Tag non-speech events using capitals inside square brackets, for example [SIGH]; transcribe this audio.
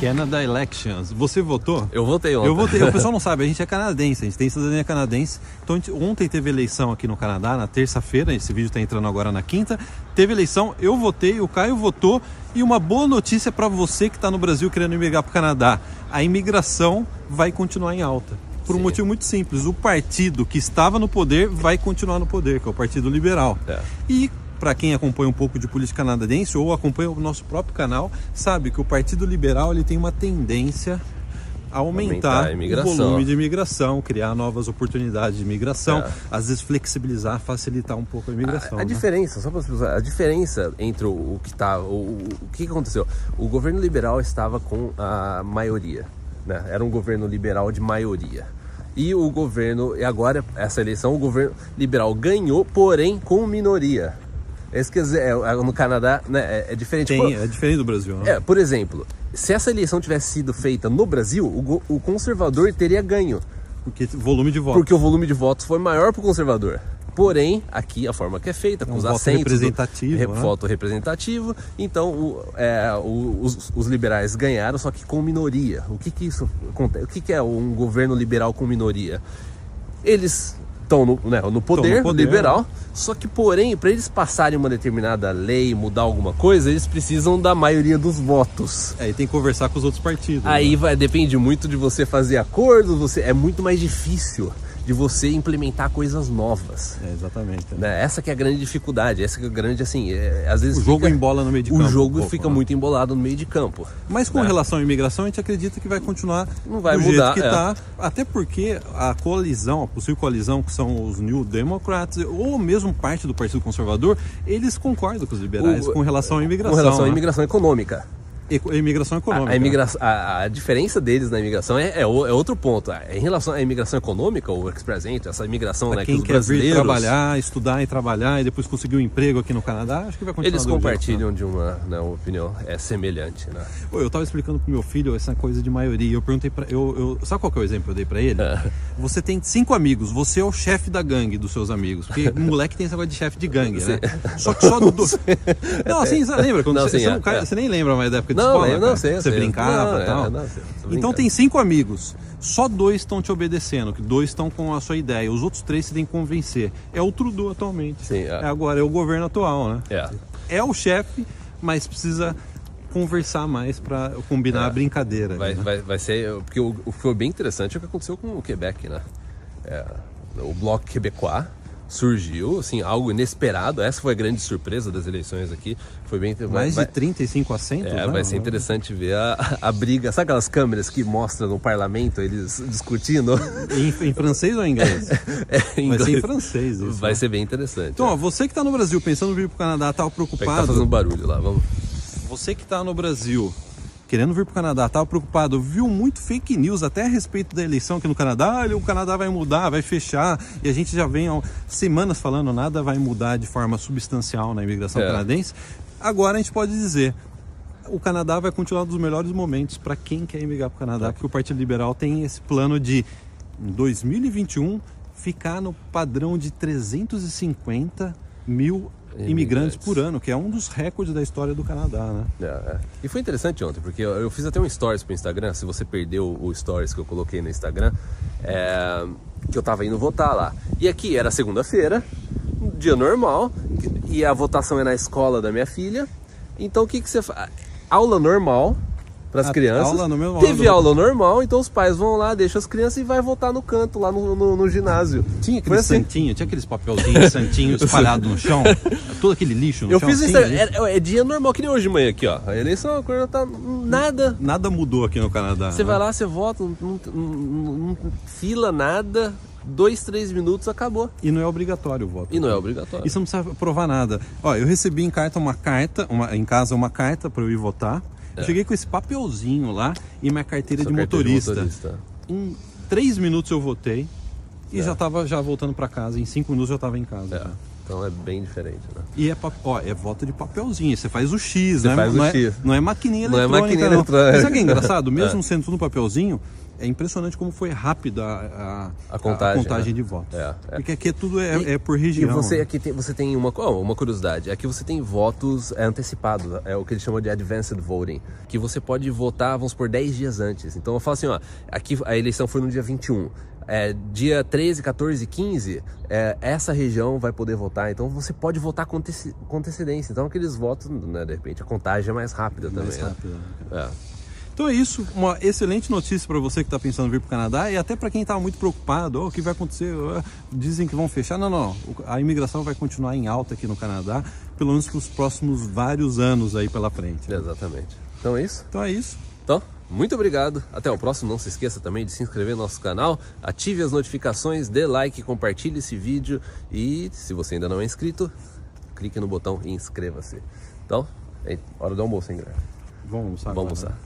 Canada Elections. Você votou? Eu votei ontem. Eu votei. O pessoal [LAUGHS] não sabe, a gente é canadense, a gente tem cidadania canadense. Então gente, ontem teve eleição aqui no Canadá, na terça-feira, esse vídeo está entrando agora na quinta. Teve eleição, eu votei, o Caio votou. E uma boa notícia para você que está no Brasil querendo imigrar para o Canadá: a imigração vai continuar em alta. Por um Sim. motivo muito simples: o partido que estava no poder vai continuar no poder, que é o Partido Liberal. É. E para quem acompanha um pouco de política canadense ou acompanha o nosso próprio canal, sabe que o Partido Liberal ele tem uma tendência a aumentar, aumentar a o volume de imigração, criar novas oportunidades de imigração, é. às vezes flexibilizar, facilitar um pouco a imigração. A, a né? diferença, só para a diferença entre o, o que está, o, o que aconteceu? O governo liberal estava com a maioria, né? Era um governo liberal de maioria. E o governo, e agora essa eleição, o governo liberal ganhou, porém com minoria. Esse quer dizer, é, é, no Canadá né, é, é diferente. Tem, por, é diferente do Brasil. Né? É, por exemplo, se essa eleição tivesse sido feita no Brasil, o, o conservador teria ganho. Porque volume de votos. Porque o volume de votos foi maior para o conservador. Porém, aqui a forma que é feita, com é um os voto assentos. Representativo, do, né? Voto representativo. Então, o, é, o, os, os, liberais ganharam, só que com minoria. O que, que isso acontece? O que, que é um governo liberal com minoria? Eles estão no, né, no, poder, no poder liberal, só que, porém, para eles passarem uma determinada lei, mudar alguma coisa, eles precisam da maioria dos votos. Aí tem que conversar com os outros partidos. Aí né? vai, depende muito de você fazer acordos, você é muito mais difícil de você implementar coisas novas. É, exatamente. Né? Essa que é a grande dificuldade, essa que é a grande, assim, é, às vezes... O jogo embola no meio de campo. O jogo um pouco, fica né? muito embolado no meio de campo. Mas com né? relação à imigração, a gente acredita que vai continuar Não vai do mudar, jeito que está. É. Até porque a coalizão, a possível coalizão, que são os New Democrats, ou mesmo parte do Partido Conservador, eles concordam com os liberais o, com relação à imigração. Com relação à né? imigração econômica. A imigração econômica. A, a, imigração, a, a, diferença deles na imigração é, é, é, outro ponto. Em relação à imigração econômica, o Express Entry, essa imigração né, quem que quer brasileiros... vir trabalhar, estudar e trabalhar e depois conseguir um emprego aqui no Canadá, acho que vai continuar Eles compartilham jeito, né? de uma, né, uma opinião é semelhante. Né? Pô, eu estava explicando pro meu filho essa coisa de maioria. Eu perguntei para eu, eu, Sabe qual que é o exemplo que eu dei para ele? É. Você tem cinco amigos, você é o chefe da gangue dos seus amigos. Porque moleque tem essa coisa de chefe de gangue, né? [LAUGHS] Só que só do. [LAUGHS] Não, assim, você lembra? Quando não, você, você, não, é. você, nem lembra mais da época de não, escola? Não, sei você brincava e tal. É, não, então tem cinco amigos. Só dois estão te obedecendo, que dois estão com a sua ideia. Os outros três você tem que convencer. É o Trudeau atualmente. Sim, é. é agora é o governo atual, né? É. É o chefe, mas precisa conversar mais para combinar é. a brincadeira. Vai, né? vai, vai ser. Porque o, o que foi bem interessante é o que aconteceu com o Quebec, né? É, o Bloco Quebecois surgiu, assim, algo inesperado. Essa foi a grande surpresa das eleições aqui. Foi bem mais vai, de 35 assentos. É, né? vai ser interessante ver a, a briga. Sabe aquelas câmeras que mostram no parlamento eles discutindo? Em, em francês ou em inglês? [LAUGHS] É, em inglês. Vai ser em francês isso. Vai né? ser bem interessante. Então, é. ó, você que está no Brasil pensando em vir para o Canadá, tá preocupado? Tá fazendo barulho lá, vamos. Você que está no Brasil querendo vir para o Canadá, estava preocupado, viu muito fake news até a respeito da eleição aqui no Canadá. Ah, o Canadá vai mudar, vai fechar, e a gente já vem há semanas falando nada vai mudar de forma substancial na imigração é. canadense. Agora a gente pode dizer, o Canadá vai continuar um dos melhores momentos para quem quer imigrar para o Canadá, porque o Partido Liberal tem esse plano de, em 2021, ficar no padrão de 350 mil imigrantes por ano, que é um dos recordes da história do Canadá, né? É, é. E foi interessante ontem, porque eu, eu, fiz até um stories pro Instagram, se você perdeu o stories que eu coloquei no Instagram, é, que eu tava indo votar lá. E aqui era segunda-feira, um dia normal, e a votação é na escola da minha filha. Então o que, que você faz? Aula normal, para as crianças. Aula no meu, Teve aula normal, então os pais vão lá, deixam as crianças e vai voltar no canto, lá no, no, no ginásio. Tinha aquele assim. santinho, tinha aqueles papelzinhos santinhos [LAUGHS] espalhados no chão, todo aquele lixo no Eu chão. fiz isso, é, é, dia normal, que nem hoje de manhã aqui, ó. A eleição, a coisa tá nada. Nada mudou aqui no Canadá. Você né? vai lá, você vota, não, não, não, não fila nada, dois, três minutos, acabou. E não é obrigatório o voto. E não é obrigatório. Você não precisa provar nada. Ó, eu recebi em carta uma carta, uma, em casa uma carta para eu ir votar. É. cheguei com esse papelzinho lá e minha carteira, de motorista. de motorista. Em três minutos eu votei e é. já estava já voltando para casa. Em cinco minutos eu estava em casa. É. Então é bem diferente, né? E é, ó, é voto de papelzinho. Você faz o X, Você né? Faz não o é, X. Não é maquininha eletrônica. Não é maquininha eletrônica. Mas sabe que é engraçado? [LAUGHS] Mesmo é. sendo tudo no papelzinho, é impressionante como foi rápida a, a, a contagem, a contagem né? de votos. É, é. Porque aqui tudo é, E- é por região. E você né? aqui tem, você tem uma, oh, uma curiosidade. Aqui você tem votos é, antecipados, é o que eles chamam de advanced voting, que você pode votar, vamos por 10 dias antes. Então eu falo assim, ó, aqui a eleição foi no dia 21. É, dia 13, 14, 15, é, essa região vai poder votar. Então você pode votar com, antecedência. Então aqueles votos, né, de repente, a contagem é mais rápida Mais também. né? rápido, né? É. Então é isso, uma excelente notícia para você que está pensando em vir para o Canadá e até para quem está muito preocupado, oh, o que vai acontecer? Dizem que vão fechar. Não, não, a imigração vai continuar em alta aqui no Canadá, pelo menos para os próximos vários anos aí pela frente. Exatamente. Então é isso. Então é isso. Então, muito obrigado. Até o próximo. Não se esqueça também de se inscrever no nosso canal, ative as notificações, dê like, compartilhe esse vídeo e se você ainda não é inscrito, clique no botão e inscreva-se. Então, é hora do almoço, hein, galera? Vamos almoçar. Vamos agora, né? almoçar.